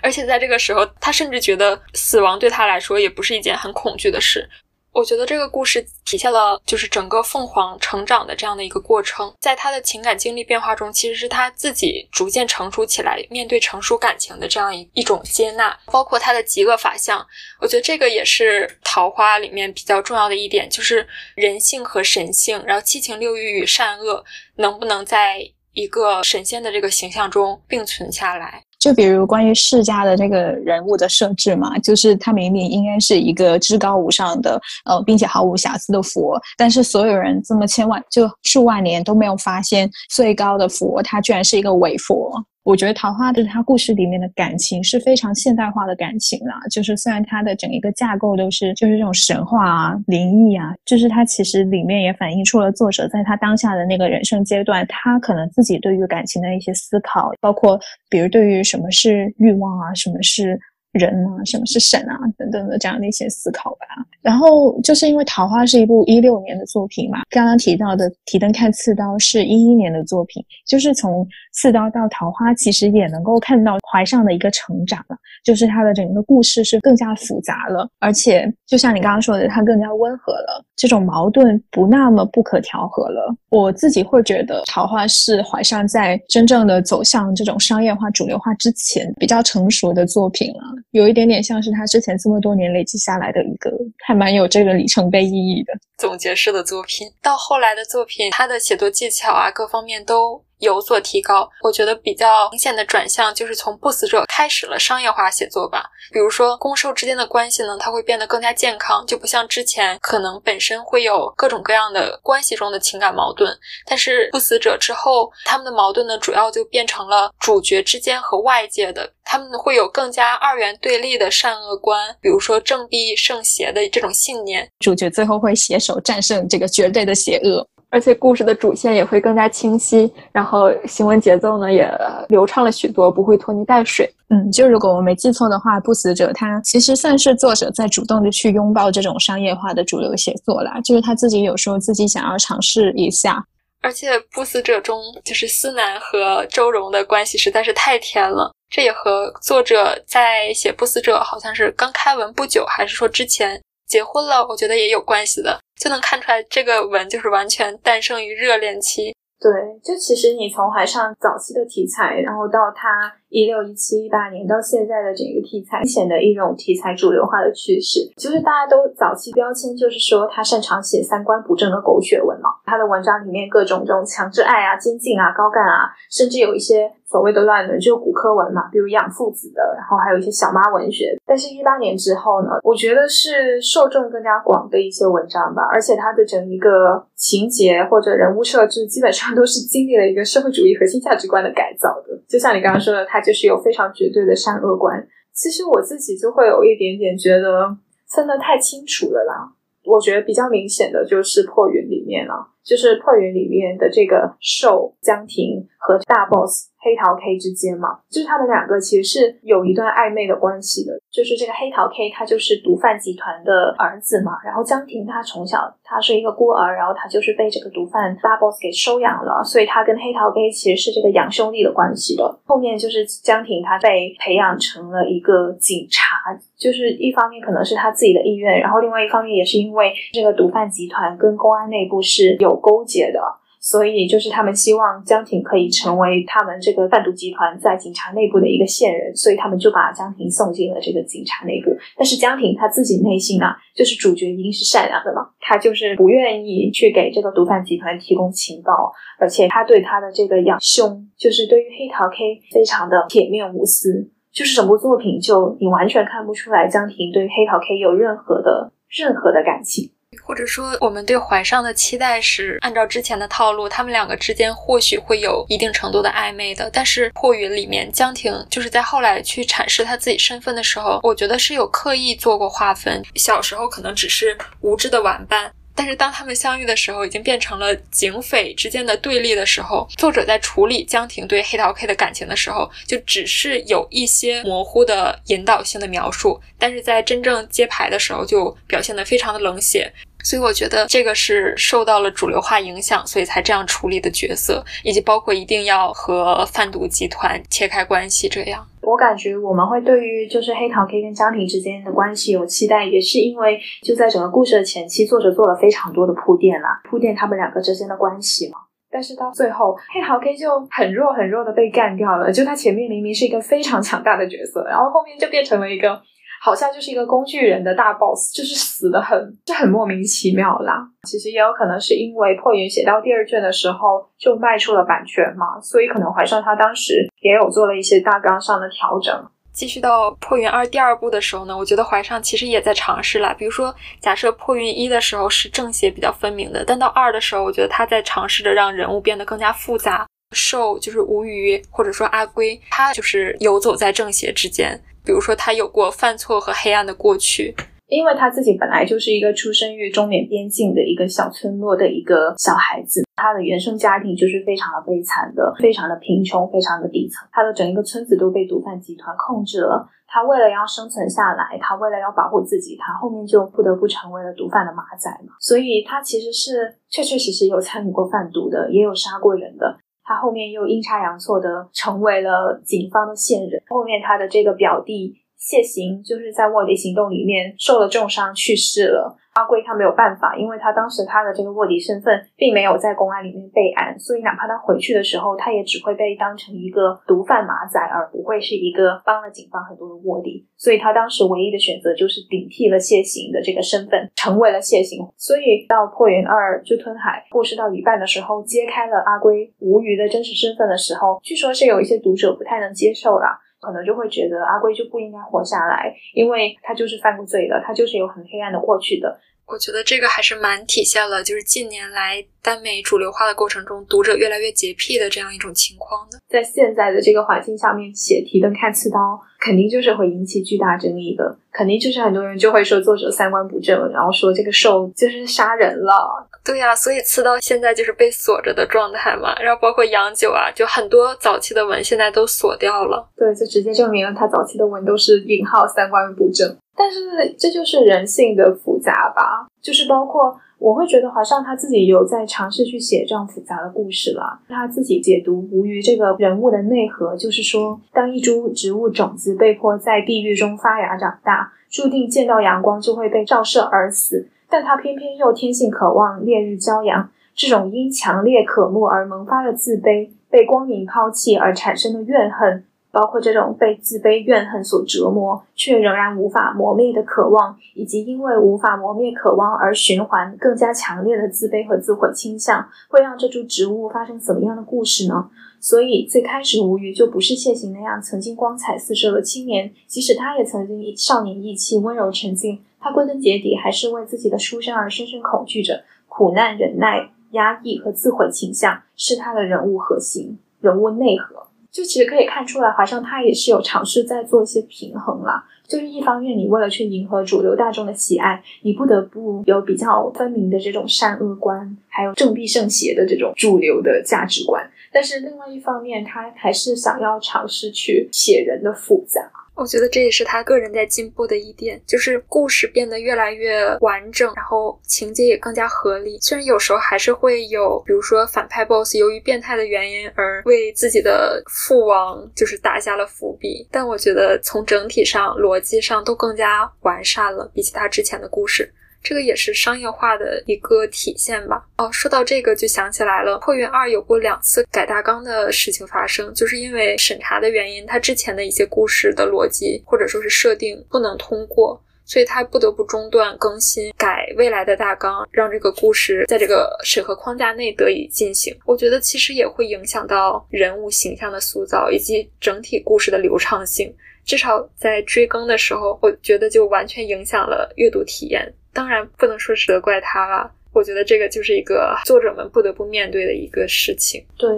而且在这个时候，他甚至觉得死亡对他来说也不是一件很恐惧的事。我觉得这个故事体现了就是整个凤凰成长的这样的一个过程，在他的情感经历变化中，其实是他自己逐渐成熟起来，面对成熟感情的这样一一种接纳，包括他的极恶法相。我觉得这个也是桃花里面比较重要的一点，就是人性和神性，然后七情六欲与善恶能不能在一个神仙的这个形象中并存下来。就比如关于释迦的这个人物的设置嘛，就是他明明应该是一个至高无上的，呃，并且毫无瑕疵的佛，但是所有人这么千万就数万年都没有发现最高的佛，他居然是一个伪佛。我觉得桃花的它故事里面的感情是非常现代化的感情啦，就是虽然它的整一个架构都是就是这种神话啊、灵异啊，就是它其实里面也反映出了作者在他当下的那个人生阶段，他可能自己对于感情的一些思考，包括比如对于什么是欲望啊，什么是。人啊，什么是神啊，等等的这样的一些思考吧。然后就是因为《桃花》是一部一六年的作品嘛，刚刚提到的《提灯看刺刀》是一一年的作品，就是从刺刀到桃花，其实也能够看到怀上的一个成长了。就是它的整个故事是更加复杂了，而且就像你刚刚说的，它更加温和了，这种矛盾不那么不可调和了。我自己会觉得，《桃花》是怀上在真正的走向这种商业化、主流化之前比较成熟的作品了。有一点点像是他之前这么多年累积下来的一个，还蛮有这个里程碑意义的总结式的作品。到后来的作品，他的写作技巧啊，各方面都。有所提高，我觉得比较明显的转向就是从不死者开始了商业化写作吧。比如说攻受之间的关系呢，它会变得更加健康，就不像之前可能本身会有各种各样的关系中的情感矛盾。但是不死者之后，他们的矛盾呢，主要就变成了主角之间和外界的，他们会有更加二元对立的善恶观，比如说正必胜邪的这种信念。主角最后会携手战胜这个绝对的邪恶。而且故事的主线也会更加清晰，然后行文节奏呢也流畅了许多，不会拖泥带水。嗯，就如果我没记错的话，《不死者》他其实算是作者在主动的去拥抱这种商业化的主流写作啦，就是他自己有时候自己想要尝试一下。而且《不死者》中就是思南和周荣的关系实在是太甜了，这也和作者在写《不死者》好像是刚开文不久，还是说之前结婚了，我觉得也有关系的。就能看出来，这个文就是完全诞生于热恋期。对，就其实你从怀上早期的题材，然后到他一六一七一八年到现在的整个题材，明显的一种题材主流化的趋势，就是大家都早期标签就是说他擅长写三观不正的狗血文嘛，他的文章里面各种这种强制爱啊、监禁啊、高干啊，甚至有一些。所谓的乱伦就是骨科文嘛，比如养父子的，然后还有一些小妈文学。但是，一八年之后呢，我觉得是受众更加广的一些文章吧，而且它的整一个情节或者人物设置，基本上都是经历了一个社会主义核心价值观的改造的。就像你刚刚说的，他就是有非常绝对的善恶观。其实我自己就会有一点点觉得分得太清楚了啦。我觉得比较明显的就是《破云》里面了，就是《破云》里面的这个受江婷和大 boss。黑桃 K 之间嘛，就是他们两个其实是有一段暧昧的关系的。就是这个黑桃 K，他就是毒贩集团的儿子嘛。然后江婷他从小他是一个孤儿，然后他就是被这个毒贩大 boss 给收养了，所以他跟黑桃 K 其实是这个养兄弟的关系的。后面就是江婷他被培养成了一个警察，就是一方面可能是他自己的意愿，然后另外一方面也是因为这个毒贩集团跟公安内部是有有勾结的。所以就是他们希望江婷可以成为他们这个贩毒集团在警察内部的一个线人，所以他们就把江婷送进了这个警察内部。但是江婷她自己内心啊，就是主角一定是善良的嘛，她就是不愿意去给这个毒贩集团提供情报，而且她对他的这个养兄，就是对于黑桃 K 非常的铁面无私，就是整部作品就你完全看不出来江婷对黑桃 K 有任何的任何的感情。或者说，我们对怀上的期待是按照之前的套路，他们两个之间或许会有一定程度的暧昧的。但是《破云》里面，江婷就是在后来去阐释他自己身份的时候，我觉得是有刻意做过划分。小时候可能只是无知的玩伴。但是当他们相遇的时候，已经变成了警匪之间的对立的时候，作者在处理江婷对黑桃 K 的感情的时候，就只是有一些模糊的引导性的描述，但是在真正揭牌的时候，就表现得非常的冷血。所以我觉得这个是受到了主流化影响，所以才这样处理的角色，以及包括一定要和贩毒集团切开关系这样。我感觉我们会对于就是黑桃 K 跟江婷之间的关系有期待，也是因为就在整个故事的前期，作者做了非常多的铺垫啦，铺垫他们两个之间的关系嘛。但是到最后，黑桃 K 就很弱很弱的被干掉了，就他前面明明是一个非常强大的角色，然后后面就变成了一个。好像就是一个工具人的大 boss，就是死的很，就很莫名其妙啦。其实也有可能是因为破云写到第二卷的时候就卖出了版权嘛，所以可能怀上他当时也有做了一些大纲上的调整。继续到破云二第二部的时候呢，我觉得怀上其实也在尝试了。比如说，假设破云一的时候是正邪比较分明的，但到二的时候，我觉得他在尝试着让人物变得更加复杂。受就是吴虞或者说阿龟，他就是游走在正邪之间。比如说，他有过犯错和黑暗的过去，因为他自己本来就是一个出生于中缅边境的一个小村落的一个小孩子，他的原生家庭就是非常的悲惨的，非常的贫穷，非常的底层，他的整一个村子都被毒贩集团控制了。他为了要生存下来，他为了要保护自己，他后面就不得不成为了毒贩的马仔嘛。所以，他其实是确确实实有参与过贩毒的，也有杀过人的。他后面又阴差阳错的成为了警方的线人。后面他的这个表弟谢行就是在卧底行动里面受了重伤去世了。阿贵他没有办法，因为他当时他的这个卧底身份并没有在公安里面备案，所以哪怕他回去的时候，他也只会被当成一个毒贩马仔，而不会是一个帮了警方很多的卧底。所以他当时唯一的选择就是顶替了谢行的这个身份，成为了谢行。所以到破云二就吞海故事到一半的时候，揭开了阿龟无虞的真实身份的时候，据说是有一些读者不太能接受啦。可能就会觉得阿贵就不应该活下来，因为他就是犯过罪的，他就是有很黑暗的过去的。我觉得这个还是蛮体现了，就是近年来耽美主流化的过程中，读者越来越洁癖的这样一种情况的。在现在的这个环境下面写提灯看刺刀，肯定就是会引起巨大争议的，肯定就是很多人就会说作者三观不正，然后说这个兽就是杀人了。对呀，所以刺刀现在就是被锁着的状态嘛，然后包括洋酒啊，就很多早期的文现在都锁掉了。对，就直接证明了他早期的文都是引号三观不正。但是这就是人性的复杂吧，就是包括我会觉得华上他自己有在尝试去写这样复杂的故事了。他自己解读无于这个人物的内核，就是说，当一株植物种子被迫在地狱中发芽长大，注定见到阳光就会被照射而死，但他偏偏又天性渴望烈日骄阳。这种因强烈渴慕而萌发的自卑，被光明抛弃而产生的怨恨。包括这种被自卑怨恨所折磨却仍然无法磨灭的渴望，以及因为无法磨灭渴望而循环更加强烈的自卑和自毁倾向，会让这株植物发生怎么样的故事呢？所以最开始无鱼就不是谢行那样曾经光彩四射的青年，即使他也曾经少年意气、温柔沉静，他归根结底还是为自己的出生而深深恐惧着。苦难、忍耐、压抑和自毁倾向是他的人物核心、人物内核。就其实可以看出来，华商他也是有尝试在做一些平衡啦。就是一方面，你为了去迎合主流大众的喜爱，你不得不有比较分明的这种善恶观，还有正必胜邪的这种主流的价值观。但是另外一方面，他还是想要尝试去写人的复杂。我觉得这也是他个人在进步的一点，就是故事变得越来越完整，然后情节也更加合理。虽然有时候还是会有，比如说反派 BOSS 由于变态的原因而为自己的父王就是打下了伏笔，但我觉得从整体上逻辑上都更加完善了，比起他之前的故事。这个也是商业化的一个体现吧。哦，说到这个就想起来了，《破云二》有过两次改大纲的事情发生，就是因为审查的原因，它之前的一些故事的逻辑或者说是设定不能通过，所以它不得不中断更新，改未来的大纲，让这个故事在这个审核框架内得以进行。我觉得其实也会影响到人物形象的塑造以及整体故事的流畅性。至少在追更的时候，我觉得就完全影响了阅读体验。当然不能说是责怪他了，我觉得这个就是一个作者们不得不面对的一个事情。对，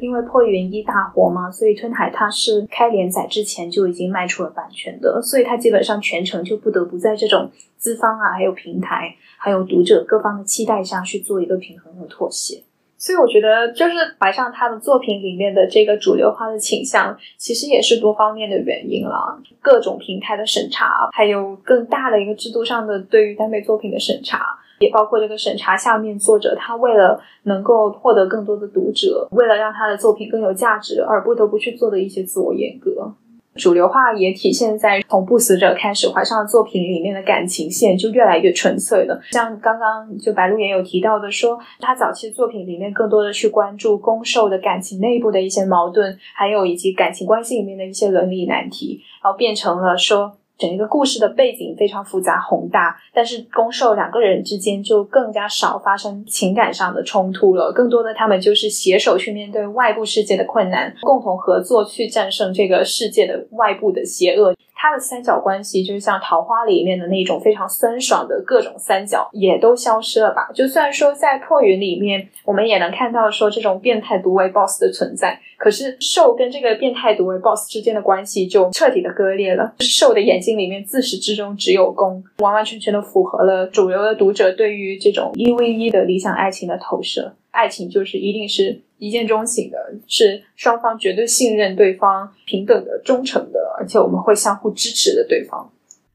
因为破云一大火嘛，所以吞海他是开连载之前就已经卖出了版权的，所以他基本上全程就不得不在这种资方啊、还有平台、还有读者各方的期待下去做一个平衡和妥协。所以我觉得，就是怀上他的作品里面的这个主流化的倾向，其实也是多方面的原因了。各种平台的审查，还有更大的一个制度上的对于耽美作品的审查，也包括这个审查下面作者他为了能够获得更多的读者，为了让他的作品更有价值而不得不去做的一些自我阉割。主流化也体现在从不死者开始，怀上的作品里面的感情线就越来越纯粹了。像刚刚就白鹿也有提到的，说他早期作品里面更多的去关注攻受的感情内部的一些矛盾，还有以及感情关系里面的一些伦理难题，然后变成了说。整一个故事的背景非常复杂宏大，但是攻受两个人之间就更加少发生情感上的冲突了，更多的他们就是携手去面对外部世界的困难，共同合作去战胜这个世界的外部的邪恶。他的三角关系就是像桃花里面的那种非常酸爽的各种三角，也都消失了吧？就虽然说在破云里面，我们也能看到说这种变态毒唯 boss 的存在，可是兽跟这个变态毒唯 boss 之间的关系就彻底的割裂了。兽的眼睛里面自始至终只有攻，完完全全的符合了主流的读者对于这种一 v 一的理想爱情的投射。爱情就是一定是一见钟情的，是双方绝对信任对方、平等的、忠诚的，而且我们会相互支持的对方。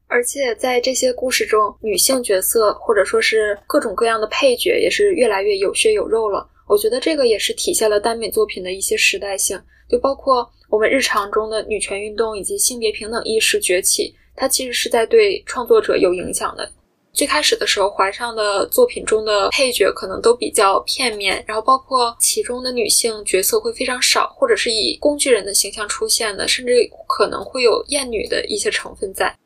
而且在这些故事中，女性角色或者说是各种各样的配角也是越来越有血有肉了。我觉得这个也是体现了耽美作品的一些时代性，就包括我们日常中的女权运动以及性别平等意识崛起，它其实是在对创作者有影响的。最开始的时候，怀上的作品中的配角可能都比较片面，然后包括其中的女性角色会非常少，或者是以工具人的形象出现的，甚至可能会有厌女的一些成分在。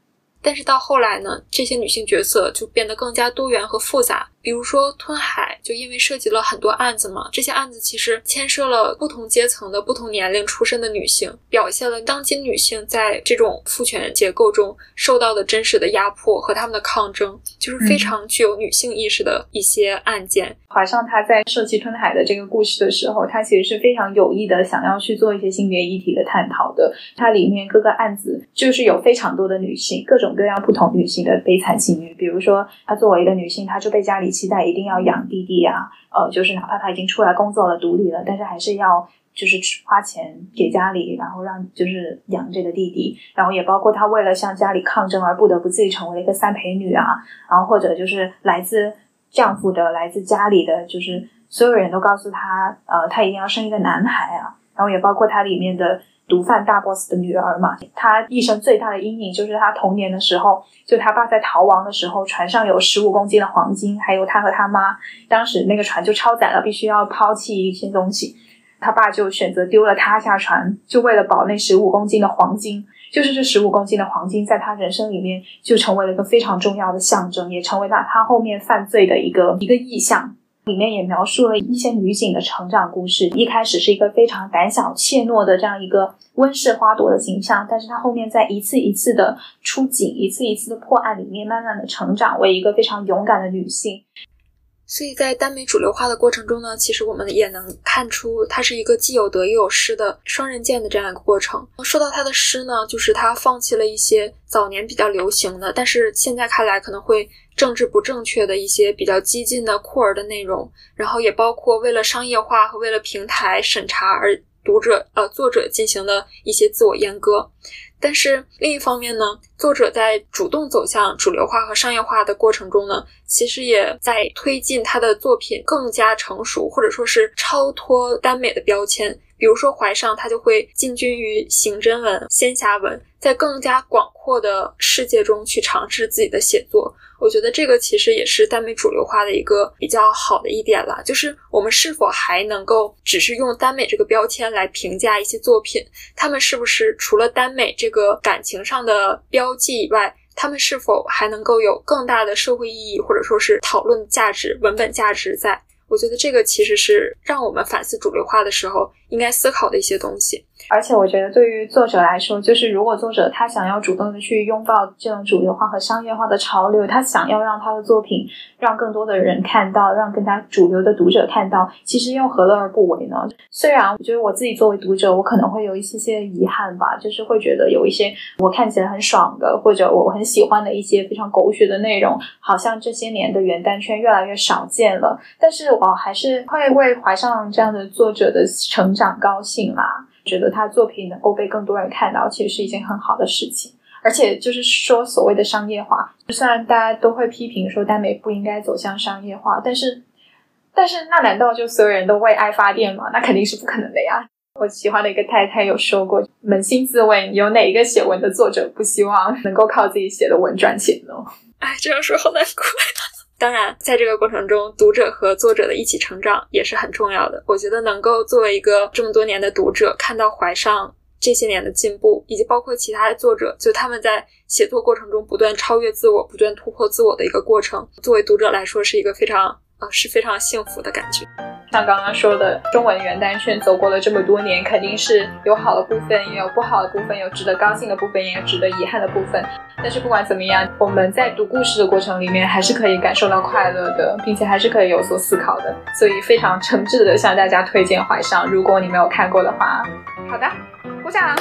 但是到后来呢，这些女性角色就变得更加多元和复杂，比如说吞海，就因为涉及了很多案子嘛，这些案子其实牵涉了不同阶层的不同年龄出身的女性，表现了当今女性在这种父权结构中受到的真实的压迫和他们的抗争，就是非常具有女性意识的一些案件。怀上他在设计吞海的这个故事的时候，他其实是非常有意的想要去做一些性别议题的探讨的。它里面各个案子就是有非常多的女性，各种各样不同女性的悲惨境遇。比如说，她作为一个女性，她就被家里期待一定要养弟弟啊，呃，就是哪怕他已经出来工作了、独立了，但是还是要就是花钱给家里，然后让就是养这个弟弟。然后也包括他为了向家里抗争而不得不自己成为一个三陪女啊，然后或者就是来自丈夫的、来自家里的，就是所有人都告诉他，呃，他一定要生一个男孩啊。然后也包括她里面的。毒贩大 boss 的女儿嘛，她一生最大的阴影就是她童年的时候，就她爸在逃亡的时候，船上有十五公斤的黄金，还有她和她妈，当时那个船就超载了，必须要抛弃一些东西，他爸就选择丢了他下船，就为了保那十五公斤的黄金，就是这十五公斤的黄金，在他人生里面就成为了一个非常重要的象征，也成为了他后面犯罪的一个一个意象。里面也描述了一些女警的成长故事。一开始是一个非常胆小怯懦的这样一个温室花朵的形象，但是她后面在一次一次的出警、一次一次的破案里面，慢慢的成长为一个非常勇敢的女性。所以在耽美主流化的过程中呢，其实我们也能看出，它是一个既有得又有失的双刃剑的这样一个过程。说到他的失呢，就是他放弃了一些早年比较流行的，但是现在看来可能会政治不正确的一些比较激进的酷儿的内容，然后也包括为了商业化和为了平台审查而读者呃作者进行的一些自我阉割。但是另一方面呢，作者在主动走向主流化和商业化的过程中呢，其实也在推进他的作品更加成熟，或者说是超脱耽美的标签。比如说怀上，他就会进军于刑侦文、仙侠文，在更加广阔的世界中去尝试自己的写作。我觉得这个其实也是耽美主流化的一个比较好的一点了，就是我们是否还能够只是用耽美这个标签来评价一些作品？他们是不是除了耽美这个感情上的标记以外，他们是否还能够有更大的社会意义，或者说是讨论价值、文本价值在？我觉得这个其实是让我们反思主流化的时候应该思考的一些东西。而且我觉得，对于作者来说，就是如果作者他想要主动的去拥抱这种主流化和商业化的潮流，他想要让他的作品让更多的人看到，让更加主流的读者看到，其实又何乐而不为呢？虽然我觉得我自己作为读者，我可能会有一些些遗憾吧，就是会觉得有一些我看起来很爽的，或者我很喜欢的一些非常狗血的内容，好像这些年的元旦圈越来越少见了。但是我还是会为怀上这样的作者的成长高兴啦。觉得他作品能够被更多人看到，其实是一件很好的事情。而且就是说，所谓的商业化，虽然大家都会批评说耽美不应该走向商业化，但是，但是那难道就所有人都为爱发电吗？那肯定是不可能的呀。我喜欢的一个太太有说过：“扪心自问，有哪一个写文的作者不希望能够靠自己写的文赚钱呢？”哎，这样说好难过。当然，在这个过程中，读者和作者的一起成长也是很重要的。我觉得能够作为一个这么多年的读者，看到怀上这些年的进步，以及包括其他的作者，就他们在写作过程中不断超越自我、不断突破自我的一个过程，作为读者来说是一个非常啊是非常幸福的感觉。像刚刚说的，中文元旦圈走过了这么多年，肯定是有好的部分，也有不好的部分，有值得高兴的部分，也有值得遗憾的部分。但是不管怎么样，我们在读故事的过程里面，还是可以感受到快乐的，并且还是可以有所思考的。所以非常诚挚的向大家推荐《怀上》，如果你没有看过的话。好的，鼓掌。